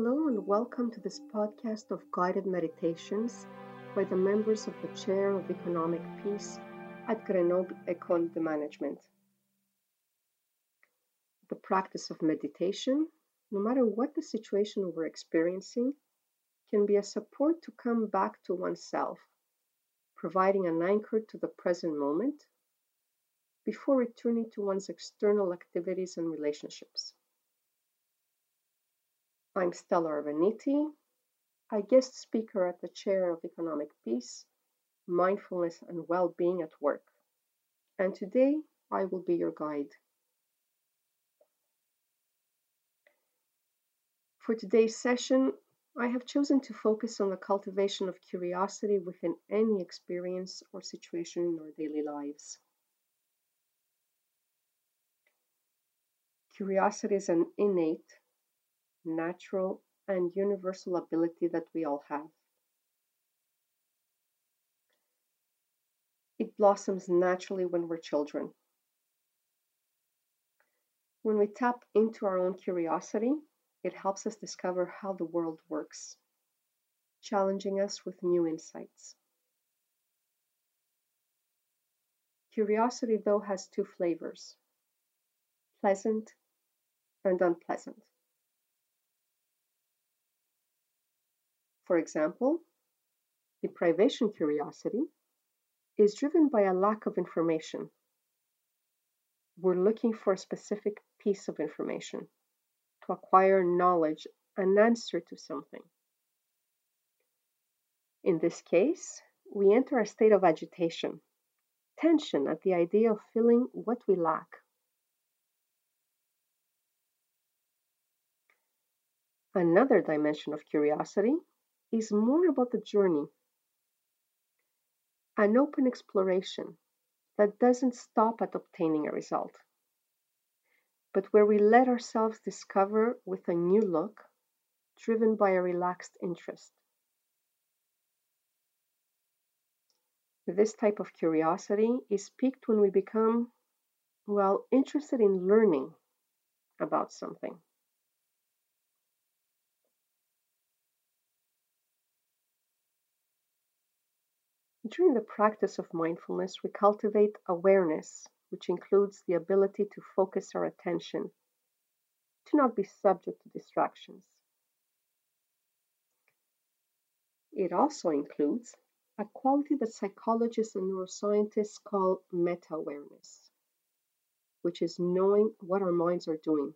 Hello and welcome to this podcast of guided meditations by the members of the Chair of Economic Peace at Grenoble École de Management. The practice of meditation, no matter what the situation we're experiencing, can be a support to come back to oneself, providing an anchor to the present moment before returning to one's external activities and relationships. I'm Stella Arvaniti, a guest speaker at the Chair of Economic Peace, Mindfulness and Well-Being at Work. And today I will be your guide. For today's session, I have chosen to focus on the cultivation of curiosity within any experience or situation in our daily lives. Curiosity is an innate natural, and universal ability that we all have. It blossoms naturally when we're children. When we tap into our own curiosity, it helps us discover how the world works, challenging us with new insights. Curiosity, though, has two flavors pleasant and unpleasant. For example, deprivation curiosity is driven by a lack of information. We're looking for a specific piece of information to acquire knowledge, an answer to something. In this case, we enter a state of agitation, tension at the idea of feeling what we lack. Another dimension of curiosity is more about the journey, an open exploration that doesn't stop at obtaining a result, but where we let ourselves discover with a new look, driven by a relaxed interest. This type of curiosity is piqued when we become, well, interested in learning about something. During the practice of mindfulness, we cultivate awareness, which includes the ability to focus our attention, to not be subject to distractions. It also includes a quality that psychologists and neuroscientists call meta awareness, which is knowing what our minds are doing,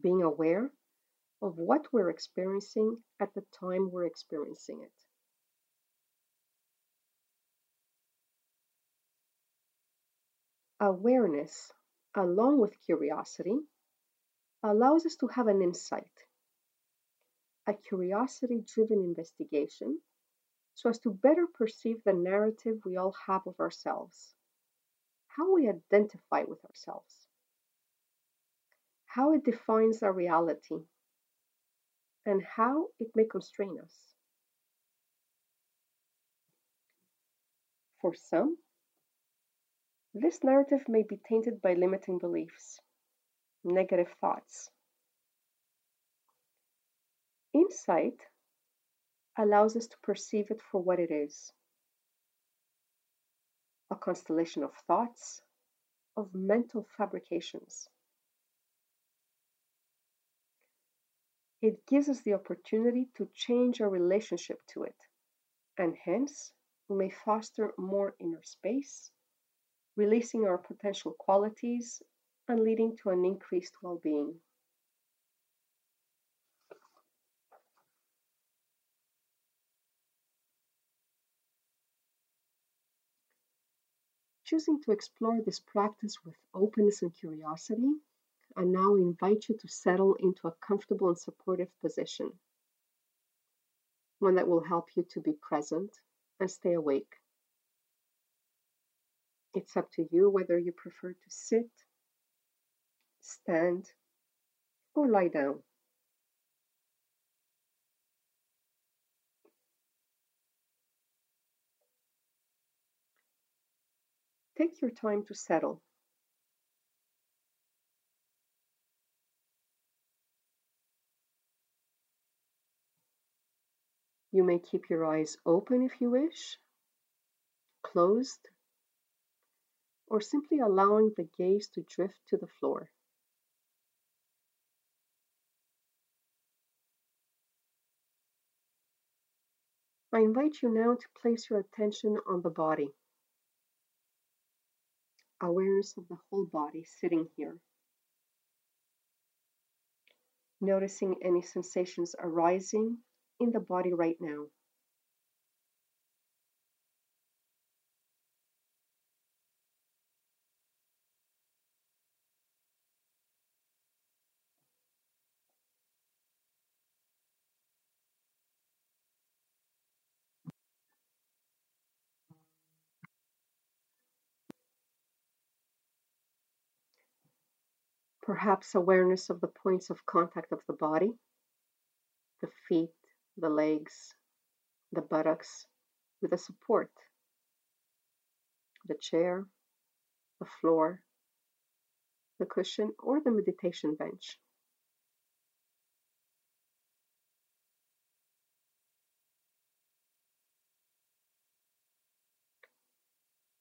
being aware of what we're experiencing at the time we're experiencing it. Awareness, along with curiosity, allows us to have an insight, a curiosity driven investigation, so as to better perceive the narrative we all have of ourselves, how we identify with ourselves, how it defines our reality, and how it may constrain us. For some, this narrative may be tainted by limiting beliefs, negative thoughts. Insight allows us to perceive it for what it is a constellation of thoughts, of mental fabrications. It gives us the opportunity to change our relationship to it, and hence we may foster more inner space releasing our potential qualities and leading to an increased well being. Choosing to explore this practice with openness and curiosity, I now invite you to settle into a comfortable and supportive position, one that will help you to be present and stay awake. It's up to you whether you prefer to sit, stand, or lie down. Take your time to settle. You may keep your eyes open if you wish, closed, or simply allowing the gaze to drift to the floor. I invite you now to place your attention on the body. Awareness of the whole body sitting here. Noticing any sensations arising in the body right now. Perhaps awareness of the points of contact of the body, the feet, the legs, the buttocks, with the support, the chair, the floor, the cushion, or the meditation bench.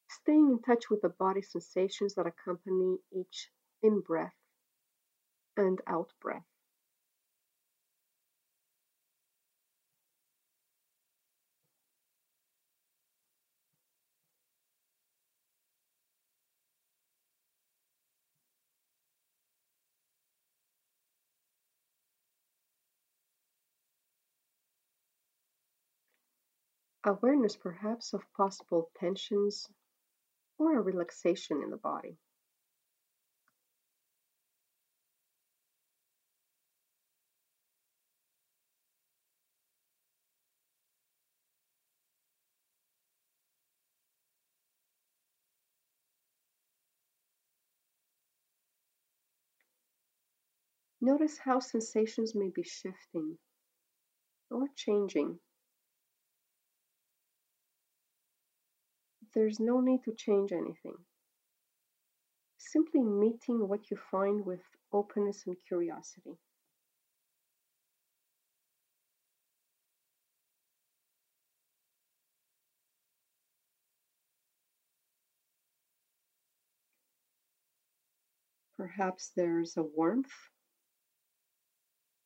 Staying in touch with the body sensations that accompany each in breath and out breath. Awareness perhaps of possible tensions or a relaxation in the body. Notice how sensations may be shifting or changing. There's no need to change anything. Simply meeting what you find with openness and curiosity. Perhaps there's a warmth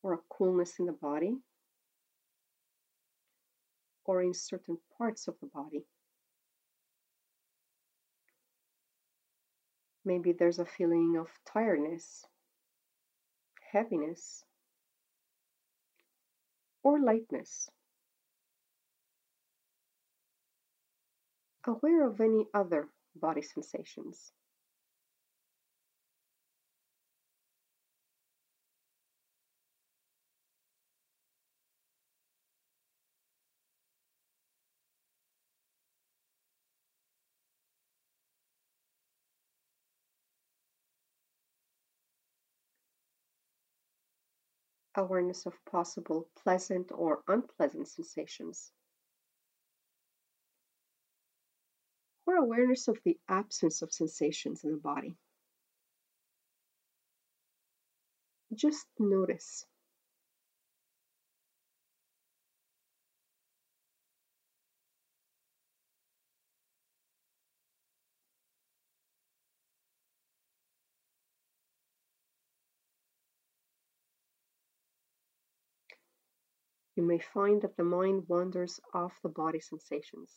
or a coolness in the body or in certain parts of the body. Maybe there's a feeling of tiredness, heaviness, or lightness. Aware of any other body sensations. Awareness of possible pleasant or unpleasant sensations, or awareness of the absence of sensations in the body. Just notice. You may find that the mind wanders off the body sensations.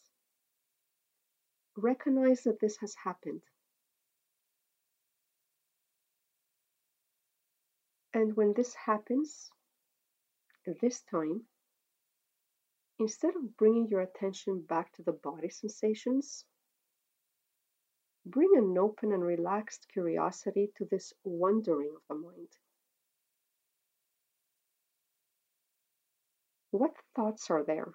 Recognize that this has happened. And when this happens, this time, instead of bringing your attention back to the body sensations, bring an open and relaxed curiosity to this wandering of the mind. What thoughts are there?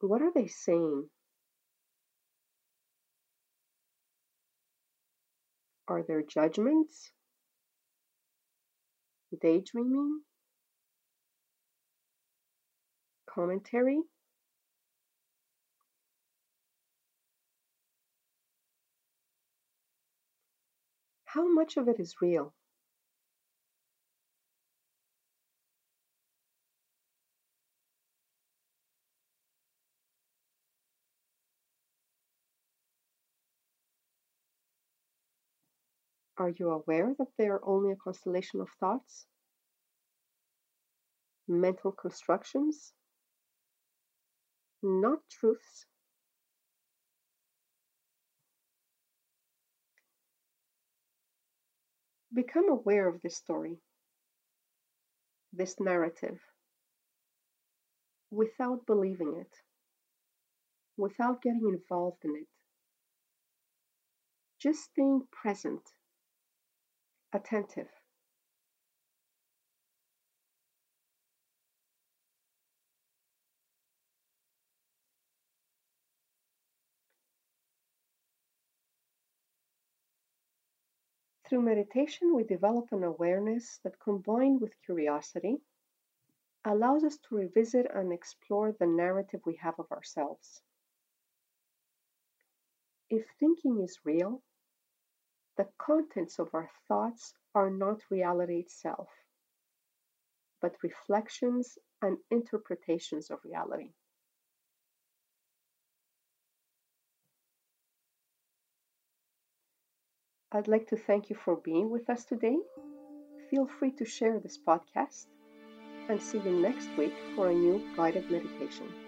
What are they saying? Are there judgments? Daydreaming? Commentary? How much of it is real? Are you aware that they are only a constellation of thoughts? Mental constructions? Not truths. Become aware of this story, this narrative, without believing it, without getting involved in it. Just staying present, attentive. Through meditation, we develop an awareness that, combined with curiosity, allows us to revisit and explore the narrative we have of ourselves. If thinking is real, the contents of our thoughts are not reality itself, but reflections and interpretations of reality. I'd like to thank you for being with us today. Feel free to share this podcast and see you next week for a new guided meditation.